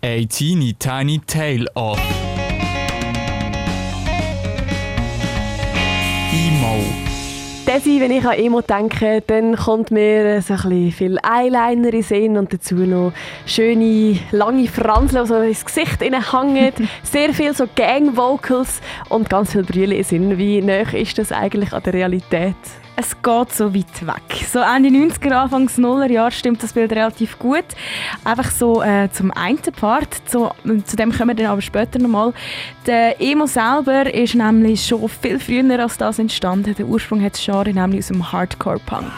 A teeny tiny tale of Emo. Desi, wenn ich an Emo denke, dann kommt mir so ein bisschen viel Eyeliner in Sinn und dazu noch schöne, lange Franseln, die so ins Gesicht hängen. Sehr viel so Gang-Vocals und ganz viel Brüllen in Sinn. Wie nah ist das eigentlich an der Realität? Es geht so weit weg. So Ende 90er, Anfangs 0er Jahr stimmt das Bild relativ gut. Einfach so äh, zum einen Part, zu, zu dem kommen wir dann aber später nochmal. Der Emo selber ist nämlich schon viel früher als das entstanden. Der Ursprung hat das Genre nämlich aus dem Hardcore-Punk.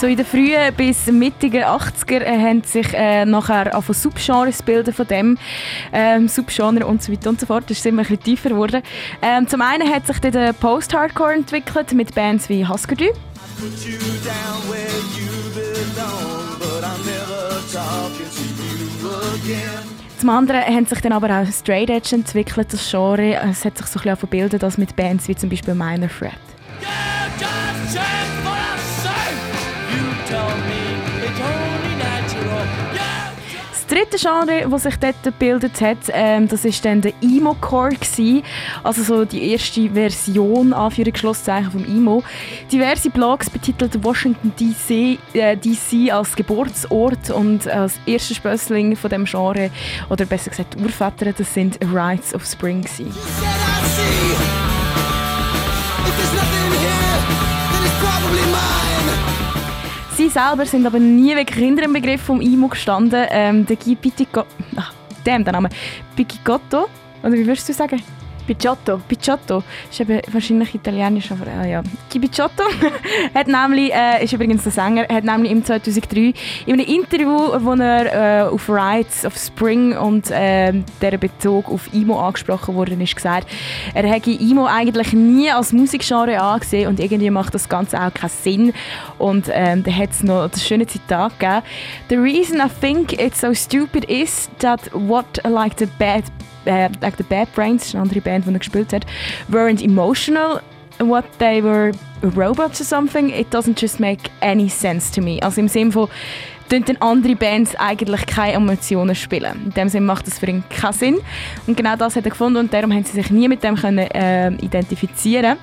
So in den frühen bis mittigen 80er äh, haben sich äh, nachher auch von Subgenres bilden von dem ähm, Subgenre und so weiter und so fort. Das ist immer ein bisschen tiefer geworden. Ähm, zum einen hat sich dann der Post-Hardcore entwickelt mit Bands wie Husker Du. Zum anderen haben sich dann aber auch Straight Edge entwickelt, das Genre. Es hat sich so ein bisschen verbildet als mit Bands wie zum Beispiel Minor Threat. Dritte Genre, das sich dort gebildet hat, ähm, das ist dann der Emo-Core Also so die erste Version, Anführungsschlusszeichen vom Emo. Diverse Blogs betitelt Washington DC, äh, DC als Geburtsort und als erster Spössling von dem Genre, oder besser gesagt Urväter, das sind Rites of Spring gewesen. Sie selber sind aber nie wirklich hinter dem Begriff vom IMO gestanden. Ähm, der Guy Pitico... Ach, der Name. Picicotto, oder wie würdest du sagen? Picciotto. Picciotto. Ist eben wahrscheinlich italienisch, aber äh, ja. Picciotto hat nämlich, äh, ist übrigens der Sänger, hat nämlich im 2003 in einem Interview, wo er äh, auf Rides of Spring und äh, der Bezug auf Imo angesprochen worden ist, gesagt, er hätte Imo eigentlich nie als Musikgenre angesehen und irgendwie macht das Ganze auch keinen Sinn. Und ähm, da hat es noch das schöne Zitat gegeben. The reason I think it's so stupid is that what like the bad äh, The Bad Brains, eine andere Band, die er gespielt hat, weren't emotional what they were robots or something. It doesn't just make any sense to me. Also im Sinne von, tun andere Bands eigentlich keine Emotionen spielen. In dem Sinne macht das für ihn keinen Sinn. Und genau das hat er gefunden und darum haben sie sich nie mit dem können, äh, identifizieren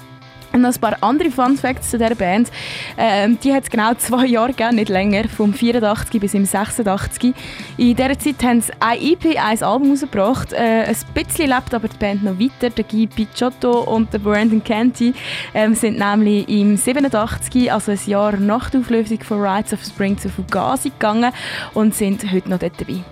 und noch ein paar andere Fun Facts zu dieser Band. Ähm, die hat es genau zwei Jahre gegeben, nicht länger, vom 84 bis im 86. In dieser Zeit haben sie ein EP, ein Album rausgebracht. Äh, ein bisschen lebt aber die Band noch weiter. Der Guy Picciotto und der Brandon Canty ähm, sind nämlich im 87, also ein Jahr nach der Auflösung von Rides of Spring, zu Fugazi gegangen und sind heute noch dort dabei.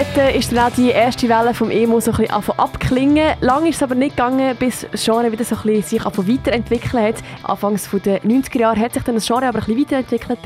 Dort ist dann auch die erste Welle vom Emo so ein bisschen abklingen. Lang ist es aber nicht gegangen, bis das Genre wieder so ein bisschen sich weiterentwickelt hat. Anfangs der 90er Jahre hat sich dann das Genre aber ein bisschen weiterentwickelt.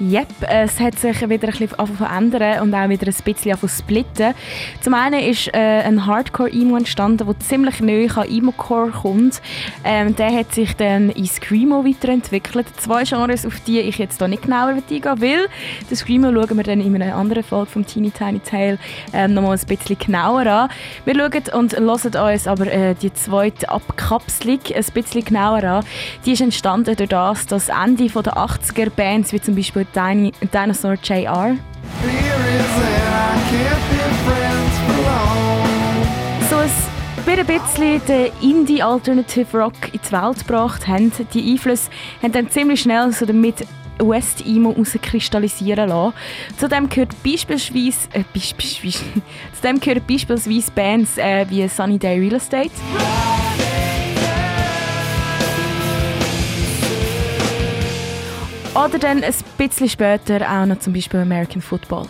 Yep, es hat sich wieder ein bisschen verändern und auch wieder ein bisschen splitten. Zum einen ist äh, ein Hardcore-Emo entstanden, der ziemlich neu an Emo-Core kommt. Ähm, der hat sich dann in Screamo weiterentwickelt. Zwei Genres, auf die ich jetzt hier nicht genauer eingehen will. Das Screamo schauen wir dann in einer anderen Folge vom Teeny Tiny Tale ähm, nochmal ein bisschen genauer an. Wir schauen und hören uns aber äh, die zweite Abkapselung ein bisschen genauer an. Die ist entstanden durch das, dass Ende der 80er Bands wie zum Beispiel Dino Dinosaur JR. So ein bisschen den Indie Alternative Rock in die Welt gebracht haben. Die Einflüsse haben dann ziemlich schnell so damit West Emo herauskristallisieren lassen. Zudem gehört beispielsweise, äh, beispielsweise, zudem gehört beispielsweise Bands äh, wie Sunny Day Real Estate. Oder dann ein bisschen später auch noch zum Beispiel American Football.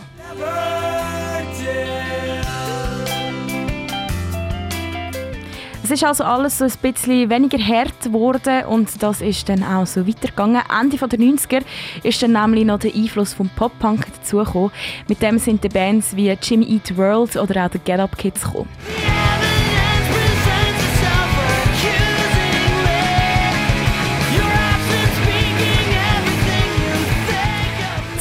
Es ist also alles so ein bisschen weniger hart geworden und das ist dann auch so weitergegangen. Ende der 90er ist dann nämlich noch der Einfluss vom Pop-Punk dazugekommen. Mit dem sind die Bands wie Jimmy Eat World oder auch die Get Up Kids gekommen.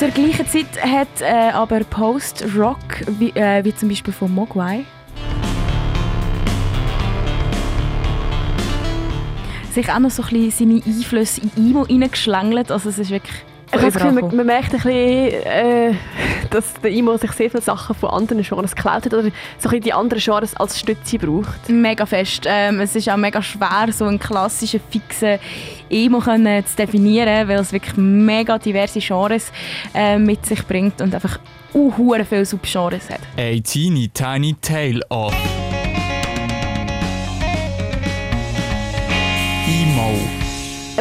Zur gleichen Zeit hat äh, aber Post-Rock, wie, äh, wie zum Beispiel von Mogwai, sich auch noch so ein bisschen seine Einflüsse in Imo reingeschlängelt. Also es ist wirklich ich habe das Gefühl, man, man, merkt ein bisschen, äh, dass der Imo sich sehr viele Sachen von anderen Genres geklaut hat oder so ein bisschen die anderen Genres als Stütze braucht. Mega fest. Ähm, es ist auch mega schwer, so einen klassischen, fixen Emo können zu definieren, weil es wirklich mega diverse Genres äh, mit sich bringt und einfach uh, viele Subgenres hat. A teeny tiny tale of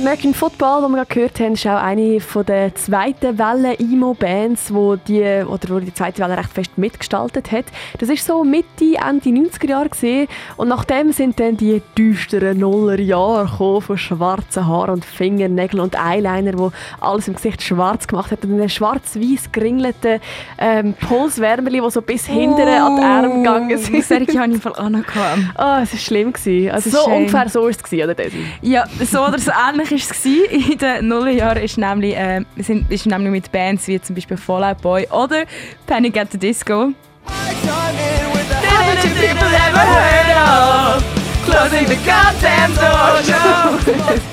American Football, den wir gerade gehört haben, ist auch eine von der zweiten Welle Emo-Bands, wo die, oder wo die zweite Welle recht fest mitgestaltet hat. Das ist so Mitte, Ende 90er Jahre gesehen und nachdem sind dann die düsteren Nullerjahre gekommen von schwarzen Haaren und Fingernägeln und Eyeliner, wo alles im Gesicht schwarz gemacht hat und einen schwarz-weiß geringelten ähm, Pulswärmeli, die so bis hinten an die Arme gegangen sind. Das habe ich im Fall angekommen. Oh, es war schlimm. Also so ungefähr so war es, oder? Ja, so oder so ähnlich ähnlich war es in den Nullerjahren. Ist nämlich, äh, sind, ist nämlich mit Bands wie zum Beispiel Fallout Boy oder Panic at the Disco.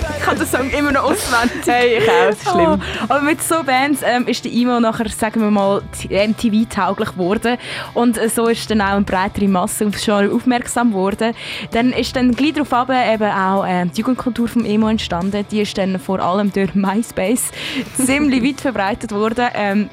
Kann den Song immer noch auswendig. Hey, ich auch, das ist schlimm. Oh, aber mit so Bands ähm, ist die Emo nachher, sagen wir mal, MTV-tauglich geworden. Und äh, so ist dann auch eine breitere Masse aufs Genre aufmerksam geworden. Dann ist dann gleich darauf ab, eben auch äh, die Jugendkultur vom Emo entstanden. Die ist dann vor allem durch MySpace ziemlich weit verbreitet worden. Ähm,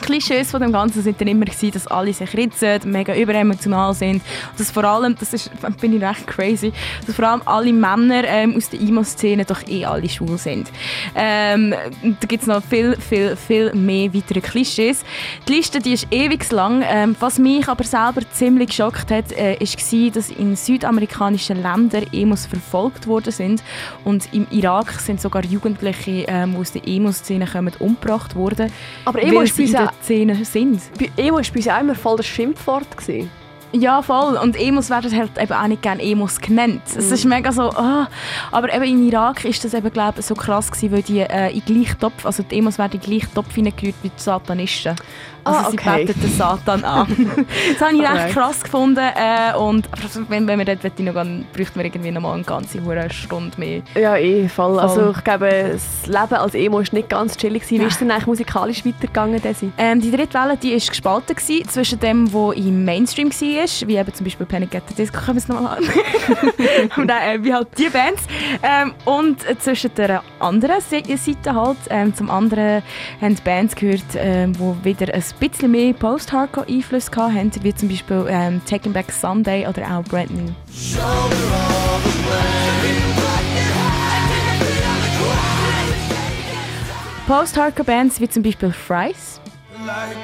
Klischees von dem Ganzen sind dann immer gewesen, dass alle sich ritzen, mega überemotional sind. Und dass vor allem, das ist, bin ich recht crazy, dass vor allem alle Männer ähm, aus der Emo-Szene doch eh alle schwul sind. Ähm, da gibt es noch viel, viel, viel mehr weitere Klischees. Die Liste die ist ewig lang. Ähm, was mich aber selber ziemlich geschockt hat, äh, ist war, dass in südamerikanischen Ländern Emos verfolgt worden sind und im Irak sind sogar Jugendliche, ähm, die aus der Emo-Szene kommen, umgebracht worden. Aber Emo ist der Szene sind. Bei Emo war bei uns auch immer voll das Schimpfwort. Gewesen. Ja, voll. Und Emos werden halt eben auch nicht gerne Emos genannt. Es ist mega so, oh. aber eben in Irak ist das eben, glaube so krass gewesen, weil die äh, in gleichen Topf, also die Emos werden in gleichen Topf hineingerührt wie die Satanisten. Also ah, okay. sie beten den Satan an. das habe ich okay. recht krass gefunden. Äh, und wenn, wenn wir dort noch gehen, bräuchten wir irgendwie noch mal eine ganze Stunde mehr. Ja, eh, voll. voll. Also ich glaube, das Leben als Emo war nicht ganz chillig. Wie ist es denn eigentlich musikalisch weitergegangen? Ähm, die dritte Welle die ist gespalten gewesen, zwischen dem, was im Mainstream war, wie eben zum Beispiel Panic at the Disco, können wir es nochmal an. und dann, äh, wie halt die Bands. Ähm, und äh, zwischen der anderen Seite halt, ähm, zum anderen haben Bands gehört, ähm, wo wieder ein bisschen mehr Post-Hardcore-Einfluss hatten, wie zum Beispiel ähm, Taking Back Sunday oder auch Brand New. Post-Hardcore-Bands wie zum Beispiel Fries. Like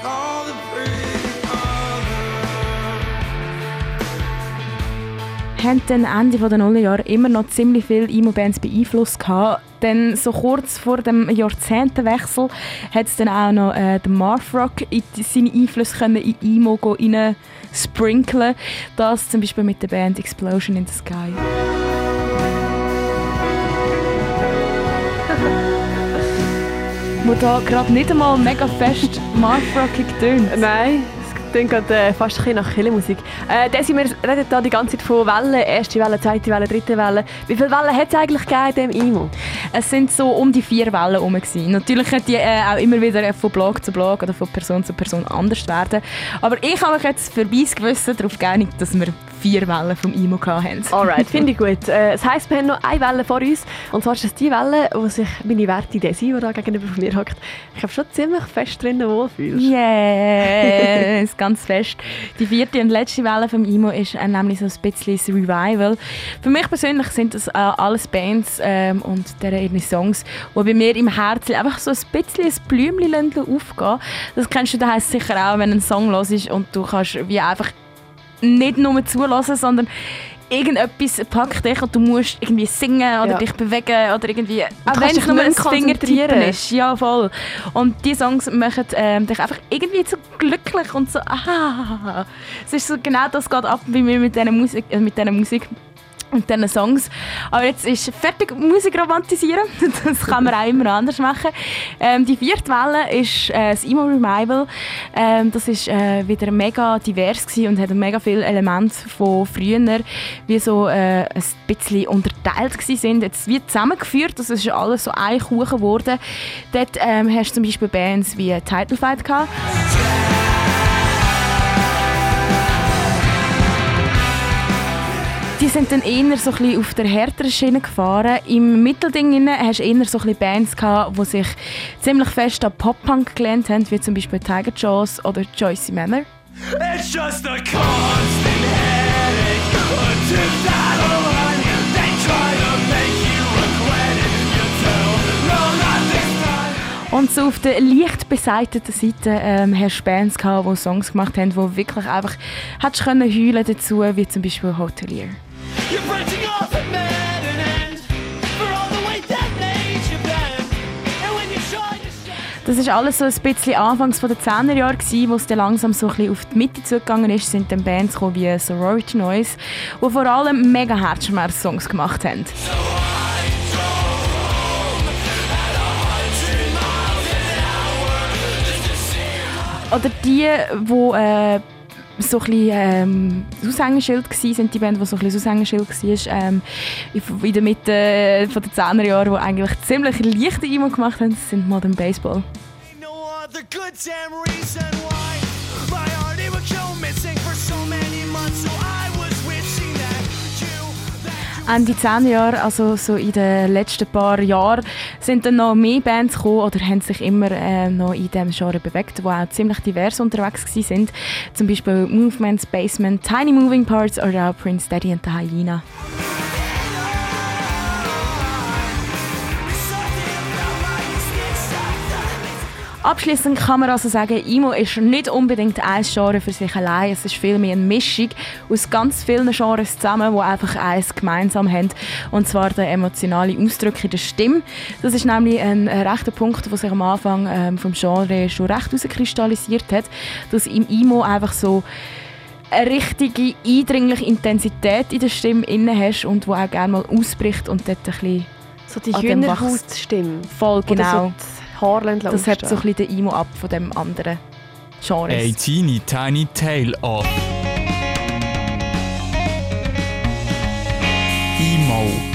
haben dann Ende der Nullerjahre immer noch ziemlich viele Emo-Bands beeinflusst gehabt. Dann so kurz vor dem Jahrzehntenwechsel hat es dann auch noch äh, den Marth Rock in seine Einflüsse können in Emo sprinkeln. Das zum Beispiel mit der Band Explosion in the Sky. Wo da gerade nicht einmal mega fest Marth Rockig tönt. Nein, klingt gerade äh, fast ein nach Killermusik. Äh, wir reden hier die ganze Zeit von Wellen. Erste Welle, zweite Welle, dritte Welle. Wie viele Wellen hat es eigentlich gegeben in IMO? Es sind so um die vier Wellen herum. Natürlich können die äh, auch immer wieder von Blog zu Blog oder von Person zu Person anders werden. Aber ich habe mich jetzt für mein Gewissen darauf geeinigt, dass wir vier Wellen vom IMO haben. Alright, finde ich gut. Äh, das heisst, wir haben noch eine Welle vor uns. Und zwar ist das die Welle, wo sich meine Werte Desi, die da gegenüber von mir hockt, ich habe schon ziemlich fest drinnen wohlfühlst. Yes, ganz fest. Die vierte und letzte Welle vom IMO ist äh, nämlich so ein bisschen das Revival. Für mich persönlich sind das äh, alles Bands ähm, und deren Songs, die bei mir im Herzen einfach so ein bisschen ein Blümchen aufgehen. Das kennst du daheim sicher auch, wenn ein Song los ist und du kannst wie einfach nicht nur zulassen, sondern irgendetwas packt dich und du musst irgendwie singen oder ja. dich bewegen oder irgendwie auch wenn es nur ein Fingertippen ist. Ja voll. Und die Songs machen ähm, dich einfach irgendwie so glücklich und so ah. Es ist so genau das geht ab wie wir mit dieser Musik äh, mit dieser Musik und diesen Songs. Aber jetzt ist fertig Musik romantisieren. Das kann man auch immer anders machen. Ähm, die vierte Welle ist äh, das Emo Revival. Ähm, das ist äh, wieder mega divers und hat mega viele Elemente von früher, wie so äh, ein bisschen unterteilt sind. Jetzt wird zusammengeführt, das ist alles so ein Kuchen geworden. Dort ähm, hast du zum Beispiel Bands wie Title Fight gehabt. Sind dann eher so ein auf der härteren Schiene gefahren. Im Mittelding hast du eher so ein Bands gehabt, die sich ziemlich fest an Pop-Punk gelernt haben, wie zum Beispiel Tiger Jaws oder Joycey Manor. It's just a constant headache that not this time. Und so auf der leicht beseiteten Seite ähm, hast du Bands gehabt, die Songs gemacht haben, die wirklich einfach hättest können heulen dazu, wie zum Beispiel Hotelier. Das ist alles so ein bisschen anfangs der 10er Jahre wo es dann langsam so ein auf die Mitte zugegangen ist, sind dann Bands gekommen wie Sorority Noise, die vor allem mega Herzschmerz-Songs gemacht haben. Oder die, die äh, so ein bisschen ähm, Aushängeschild gsi sind die Band, die so ein bisschen Aushängeschild war, ähm, in der Mitte von den 10er Jahren, die eigentlich ziemlich leichte Emo gemacht haben, das sind Modern Baseball. Ende 10 Jahre, also so in den letzten paar Jahren, sind dann noch mehr Bands gekommen oder haben sich immer äh, noch in diesem Genre bewegt, die auch ziemlich divers unterwegs sind. Zum Beispiel Movements, Basement, Tiny Moving Parts oder auch Prince Daddy and the Hyena. Abschließend kann man also sagen, Emo ist nicht unbedingt ein Genre für sich allein. Es ist vielmehr eine Mischung aus ganz vielen Genres zusammen, die einfach eins gemeinsam haben. Und zwar der emotionale Ausdruck in der Stimme. Das ist nämlich ein, rechter Punkt, der sich am Anfang ähm, vom Genre schon recht herauskristallisiert hat. Dass im Emo einfach so eine richtige, eindringliche Intensität in der Stimme inne hast und wo auch gerne mal ausbricht und dort ein bisschen so die Hühnerhautstimme. Voll, genau. Haarland Das hat so ein bisschen den Imo ab von dem anderen Genre. A teeny tiny tail of Emo.